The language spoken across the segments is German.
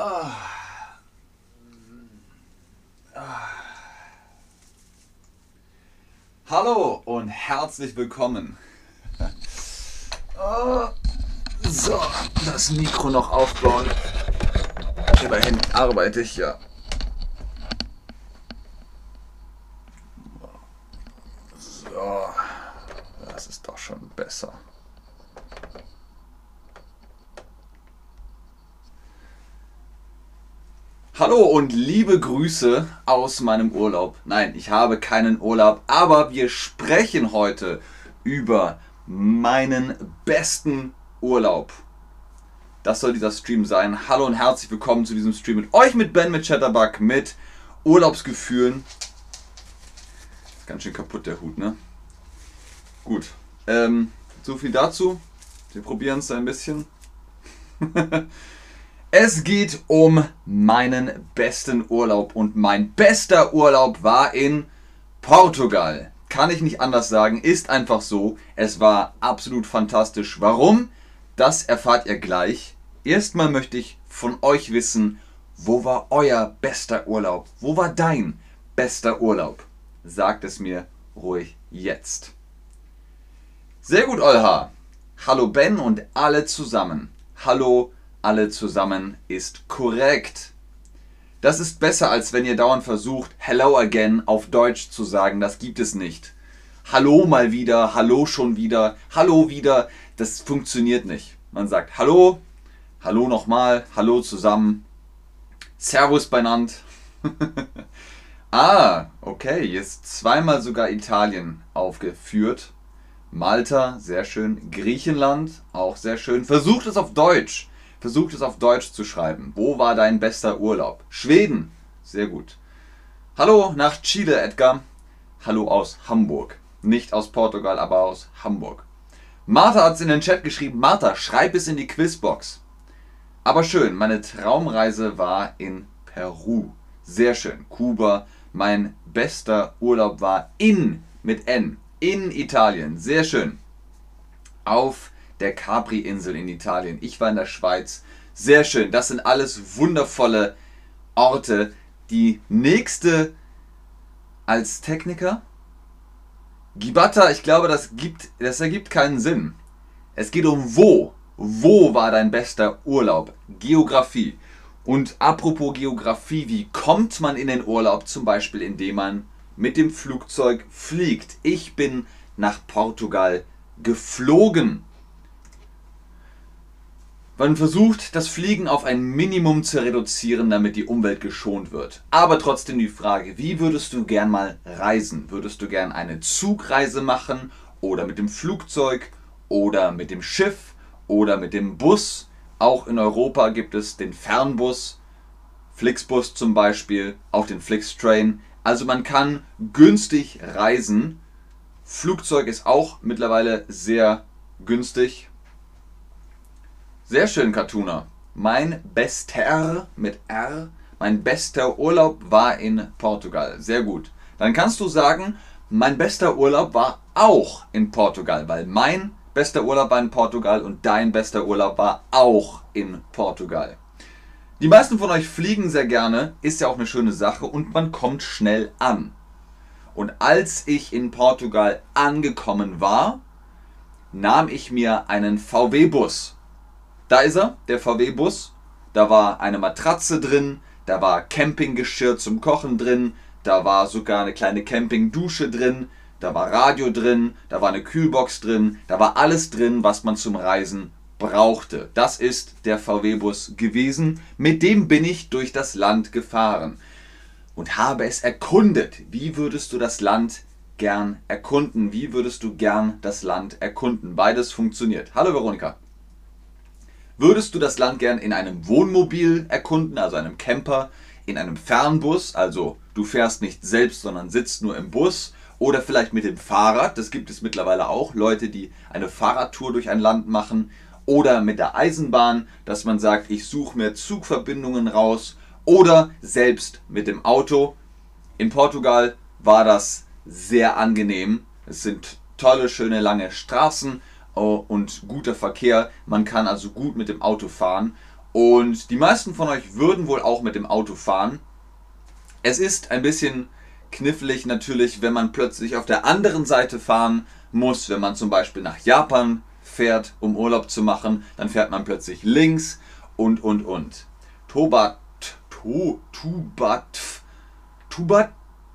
Ah. Hallo und herzlich willkommen. Ah. So, das Mikro noch aufbauen. Immerhin arbeite ich ja. So, das ist doch schon besser. Hallo und liebe Grüße aus meinem Urlaub. Nein, ich habe keinen Urlaub, aber wir sprechen heute über meinen besten Urlaub. Das soll dieser Stream sein. Hallo und herzlich willkommen zu diesem Stream mit euch, mit Ben, mit Chatterbug, mit Urlaubsgefühlen. Ganz schön kaputt der Hut, ne? Gut. Ähm, so viel dazu. Wir probieren es ein bisschen. es geht um meinen besten Urlaub und mein bester Urlaub war in Portugal. Kann ich nicht anders sagen, ist einfach so. Es war absolut fantastisch. Warum? Das erfahrt ihr gleich. Erstmal möchte ich von euch wissen, wo war euer bester Urlaub? Wo war dein bester Urlaub? Sagt es mir ruhig jetzt. Sehr gut, Olha. Hallo Ben und alle zusammen. Hallo, alle zusammen ist korrekt. Das ist besser, als wenn ihr dauernd versucht, Hello again auf Deutsch zu sagen. Das gibt es nicht. Hallo mal wieder, Hallo schon wieder, Hallo wieder. Das funktioniert nicht. Man sagt Hallo, Hallo nochmal, Hallo zusammen, Servus beinand. ah, okay, jetzt zweimal sogar Italien aufgeführt. Malta, sehr schön. Griechenland, auch sehr schön. Versucht es auf Deutsch. Versucht es auf Deutsch zu schreiben. Wo war dein bester Urlaub? Schweden, sehr gut. Hallo nach Chile, Edgar. Hallo aus Hamburg. Nicht aus Portugal, aber aus Hamburg. Martha hat es in den Chat geschrieben. Martha, schreib es in die Quizbox. Aber schön, meine Traumreise war in Peru. Sehr schön. Kuba. Mein bester Urlaub war in mit N. In Italien. Sehr schön. Auf der Capri-Insel in Italien. Ich war in der Schweiz. Sehr schön. Das sind alles wundervolle Orte. Die nächste als Techniker. Gibata, ich glaube, das, gibt, das ergibt keinen Sinn. Es geht um wo. Wo war dein bester Urlaub? Geografie. Und apropos Geografie, wie kommt man in den Urlaub? Zum Beispiel, indem man mit dem Flugzeug fliegt. Ich bin nach Portugal geflogen. Man versucht, das Fliegen auf ein Minimum zu reduzieren, damit die Umwelt geschont wird. Aber trotzdem die Frage, wie würdest du gern mal reisen? Würdest du gern eine Zugreise machen oder mit dem Flugzeug oder mit dem Schiff oder mit dem Bus? Auch in Europa gibt es den Fernbus, Flixbus zum Beispiel, auch den Flixtrain. Also man kann günstig reisen. Flugzeug ist auch mittlerweile sehr günstig sehr schön, Cartooner. Mein bester mit R, mein bester Urlaub war in Portugal. Sehr gut. Dann kannst du sagen, mein bester Urlaub war auch in Portugal, weil mein bester Urlaub war in Portugal und dein bester Urlaub war auch in Portugal. Die meisten von euch fliegen sehr gerne, ist ja auch eine schöne Sache und man kommt schnell an. Und als ich in Portugal angekommen war, nahm ich mir einen VW-Bus da ist er, der VW-Bus. Da war eine Matratze drin, da war Campinggeschirr zum Kochen drin, da war sogar eine kleine Campingdusche drin, da war Radio drin, da war eine Kühlbox drin, da war alles drin, was man zum Reisen brauchte. Das ist der VW-Bus gewesen. Mit dem bin ich durch das Land gefahren und habe es erkundet. Wie würdest du das Land gern erkunden? Wie würdest du gern das Land erkunden? Beides funktioniert. Hallo Veronika. Würdest du das Land gern in einem Wohnmobil erkunden, also einem Camper, in einem Fernbus, also du fährst nicht selbst, sondern sitzt nur im Bus. Oder vielleicht mit dem Fahrrad, das gibt es mittlerweile auch, Leute, die eine Fahrradtour durch ein Land machen. Oder mit der Eisenbahn, dass man sagt, ich suche mir Zugverbindungen raus. Oder selbst mit dem Auto. In Portugal war das sehr angenehm. Es sind tolle, schöne, lange Straßen und guter Verkehr. Man kann also gut mit dem Auto fahren. Und die meisten von euch würden wohl auch mit dem Auto fahren. Es ist ein bisschen knifflig natürlich, wenn man plötzlich auf der anderen Seite fahren muss, wenn man zum Beispiel nach Japan fährt, um Urlaub zu machen, dann fährt man plötzlich links und und und. Tobat, to, tubat, tubat,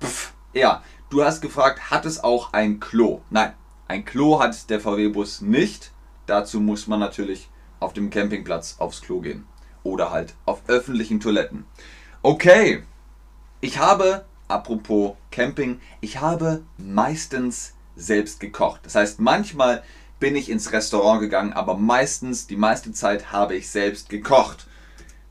pf. ja, du hast gefragt, hat es auch ein Klo? Nein, ein Klo hat der VW-Bus nicht. Dazu muss man natürlich auf dem Campingplatz aufs Klo gehen. Oder halt auf öffentlichen Toiletten. Okay, ich habe, apropos Camping, ich habe meistens selbst gekocht. Das heißt, manchmal bin ich ins Restaurant gegangen, aber meistens, die meiste Zeit habe ich selbst gekocht.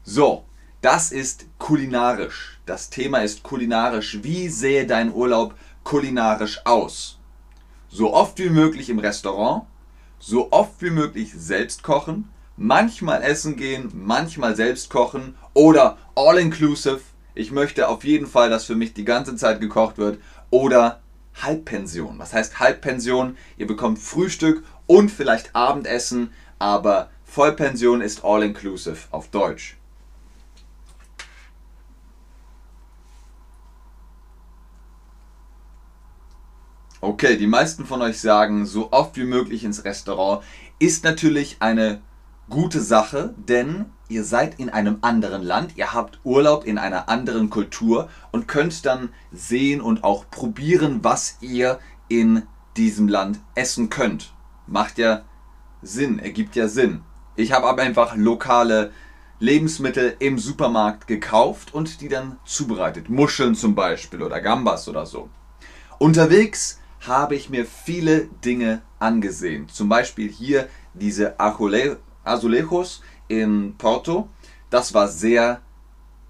So, das ist kulinarisch. Das Thema ist kulinarisch. Wie sähe dein Urlaub kulinarisch aus? So oft wie möglich im Restaurant, so oft wie möglich selbst kochen, manchmal essen gehen, manchmal selbst kochen oder all inclusive. Ich möchte auf jeden Fall, dass für mich die ganze Zeit gekocht wird oder Halbpension. Was heißt Halbpension? Ihr bekommt Frühstück und vielleicht Abendessen, aber Vollpension ist all inclusive auf Deutsch. Okay, die meisten von euch sagen, so oft wie möglich ins Restaurant ist natürlich eine gute Sache, denn ihr seid in einem anderen Land, ihr habt Urlaub in einer anderen Kultur und könnt dann sehen und auch probieren, was ihr in diesem Land essen könnt. Macht ja Sinn, ergibt ja Sinn. Ich habe aber einfach lokale Lebensmittel im Supermarkt gekauft und die dann zubereitet. Muscheln zum Beispiel oder Gambas oder so. Unterwegs habe ich mir viele Dinge angesehen. Zum Beispiel hier diese Azulejos in Porto. Das war sehr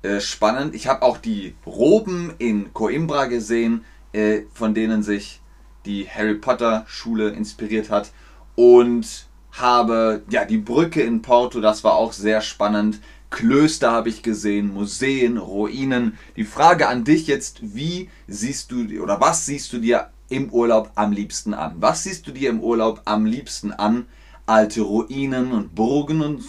äh, spannend. Ich habe auch die Roben in Coimbra gesehen, äh, von denen sich die Harry Potter Schule inspiriert hat. Und habe ja die Brücke in Porto, das war auch sehr spannend. Klöster habe ich gesehen, Museen, Ruinen. Die Frage an dich jetzt, wie siehst du oder was siehst du dir im Urlaub am liebsten an? Was siehst du dir im Urlaub am liebsten an? alte Ruinen und Burgen und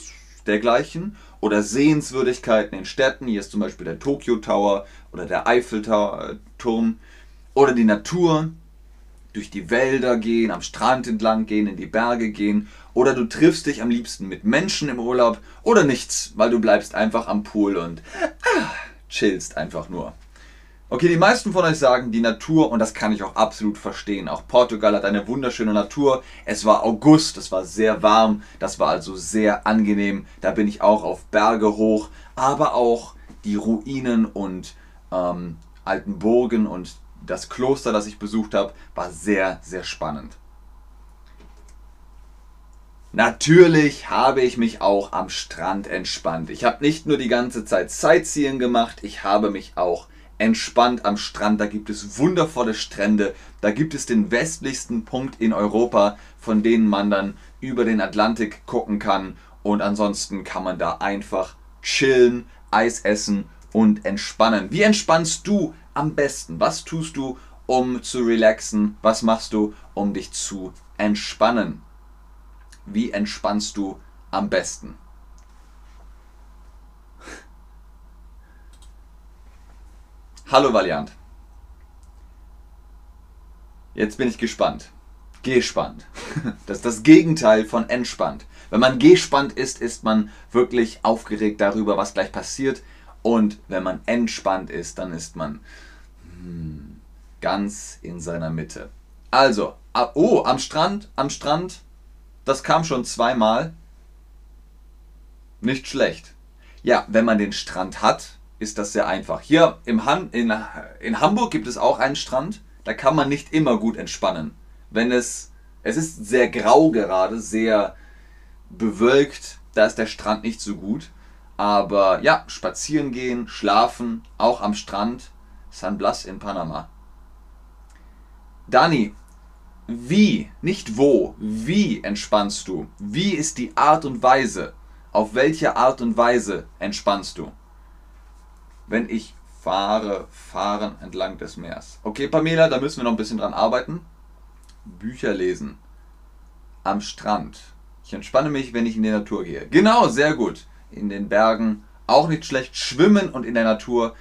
dergleichen oder Sehenswürdigkeiten in Städten. Hier ist zum Beispiel der Tokyo Tower oder der Eiffelturm oder die Natur. Durch die Wälder gehen, am Strand entlang gehen, in die Berge gehen. Oder du triffst dich am liebsten mit Menschen im Urlaub oder nichts, weil du bleibst einfach am Pool und ah, chillst einfach nur. Okay, die meisten von euch sagen die Natur und das kann ich auch absolut verstehen. Auch Portugal hat eine wunderschöne Natur. Es war August, es war sehr warm, das war also sehr angenehm. Da bin ich auch auf Berge hoch, aber auch die Ruinen und ähm, alten Burgen und das Kloster, das ich besucht habe, war sehr, sehr spannend. Natürlich habe ich mich auch am Strand entspannt. Ich habe nicht nur die ganze Zeit Sightseeing gemacht, ich habe mich auch entspannt am Strand. Da gibt es wundervolle Strände. Da gibt es den westlichsten Punkt in Europa, von denen man dann über den Atlantik gucken kann. Und ansonsten kann man da einfach chillen, Eis essen und entspannen. Wie entspannst du am besten? Was tust du, um zu relaxen? Was machst du, um dich zu entspannen? Wie entspannst du am besten? Hallo Valiant. Jetzt bin ich gespannt. Gespannt. Das ist das Gegenteil von entspannt. Wenn man gespannt ist, ist man wirklich aufgeregt darüber, was gleich passiert. Und wenn man entspannt ist, dann ist man hm, ganz in seiner Mitte. Also, oh, am Strand, am Strand, das kam schon zweimal. Nicht schlecht. Ja, wenn man den Strand hat, ist das sehr einfach. Hier im Han in, in Hamburg gibt es auch einen Strand, da kann man nicht immer gut entspannen. Wenn es, es ist sehr grau gerade, sehr bewölkt, da ist der Strand nicht so gut. Aber ja, spazieren gehen, schlafen, auch am Strand, San Blas in Panama. Dani, wie, nicht wo, wie entspannst du? Wie ist die Art und Weise? Auf welche Art und Weise entspannst du? Wenn ich fahre, fahren entlang des Meers. Okay, Pamela, da müssen wir noch ein bisschen dran arbeiten. Bücher lesen. Am Strand. Ich entspanne mich, wenn ich in die Natur gehe. Genau, sehr gut. in den Bergen auch nicht schlecht. Schwimmen und in der Natur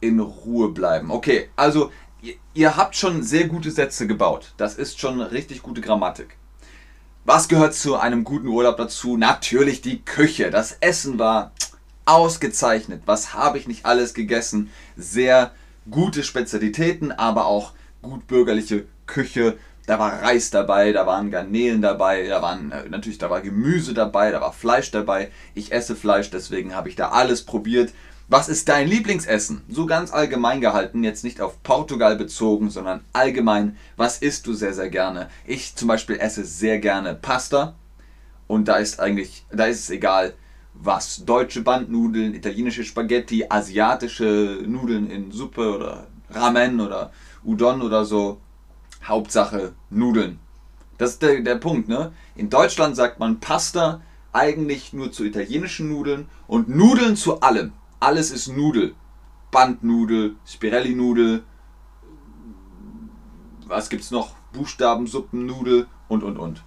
in Ruhe bleiben. Okay, also ihr, ihr habt schon sehr gute Sätze gebaut. Das ist schon richtig gute Grammatik. Was gehört zu einem guten Urlaub dazu? Natürlich die Küche. Das Essen war ausgezeichnet. Was habe ich nicht alles gegessen? Sehr gute Spezialitäten, aber auch gut bürgerliche Küche. Da war Reis dabei, da waren Garnelen dabei, da waren äh, natürlich da war Gemüse dabei, da war Fleisch dabei. Ich esse Fleisch, deswegen habe ich da alles probiert. Was ist dein Lieblingsessen? So ganz allgemein gehalten, jetzt nicht auf Portugal bezogen, sondern allgemein. Was isst du sehr, sehr gerne? Ich zum Beispiel esse sehr gerne Pasta. Und da ist eigentlich, da ist es egal, was. Deutsche Bandnudeln, italienische Spaghetti, asiatische Nudeln in Suppe oder Ramen oder Udon oder so. Hauptsache Nudeln. Das ist der, der Punkt, ne? In Deutschland sagt man Pasta eigentlich nur zu italienischen Nudeln und Nudeln zu allem. Alles ist Nudel. Bandnudel, Spirelli-Nudel, was gibt's noch? Buchstabensuppennudel und und und.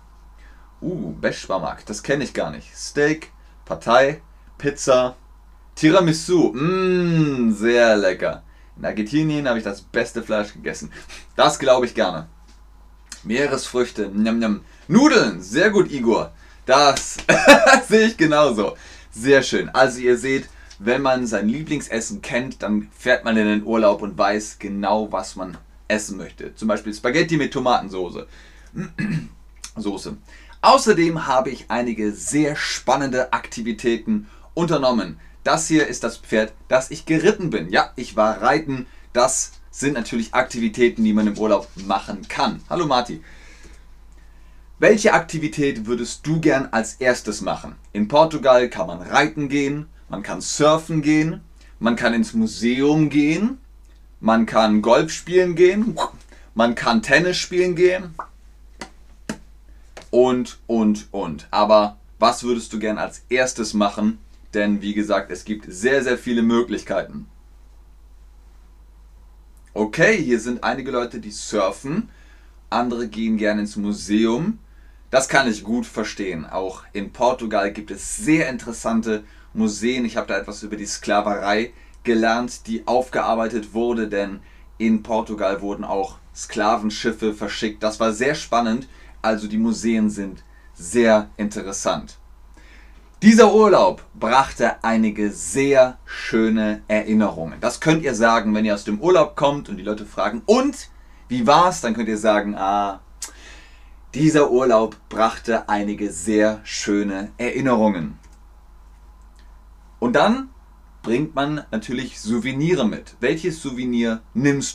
Uh, Beschwamak, das kenne ich gar nicht. Steak, Partei, Pizza, Tiramisu, mmm, sehr lecker. In Argentinien habe ich das beste Fleisch gegessen. Das glaube ich gerne. Meeresfrüchte, njam, njam. Nudeln, sehr gut, Igor. Das sehe ich genauso. Sehr schön. Also ihr seht, wenn man sein Lieblingsessen kennt, dann fährt man in den Urlaub und weiß genau, was man essen möchte. Zum Beispiel Spaghetti mit Tomatensoße. Soße. Außerdem habe ich einige sehr spannende Aktivitäten unternommen. Das hier ist das Pferd, das ich geritten bin. Ja, ich war reiten. Das sind natürlich Aktivitäten, die man im Urlaub machen kann. Hallo Marti. Welche Aktivität würdest du gern als erstes machen? In Portugal kann man reiten gehen, man kann surfen gehen, man kann ins Museum gehen, man kann Golf spielen gehen, man kann Tennis spielen gehen und, und, und. Aber was würdest du gern als erstes machen? Denn wie gesagt, es gibt sehr, sehr viele Möglichkeiten. Okay, hier sind einige Leute, die surfen, andere gehen gerne ins Museum. Das kann ich gut verstehen. Auch in Portugal gibt es sehr interessante Museen. Ich habe da etwas über die Sklaverei gelernt, die aufgearbeitet wurde, denn in Portugal wurden auch Sklavenschiffe verschickt. Das war sehr spannend. Also die Museen sind sehr interessant. Dieser Urlaub brachte einige sehr schöne Erinnerungen. Das könnt ihr sagen, wenn ihr aus dem Urlaub kommt und die Leute fragen, und wie war's? Dann könnt ihr sagen, ah, dieser Urlaub brachte einige sehr schöne Erinnerungen. Und dann bringt man natürlich Souvenire mit. Welches Souvenir nimmst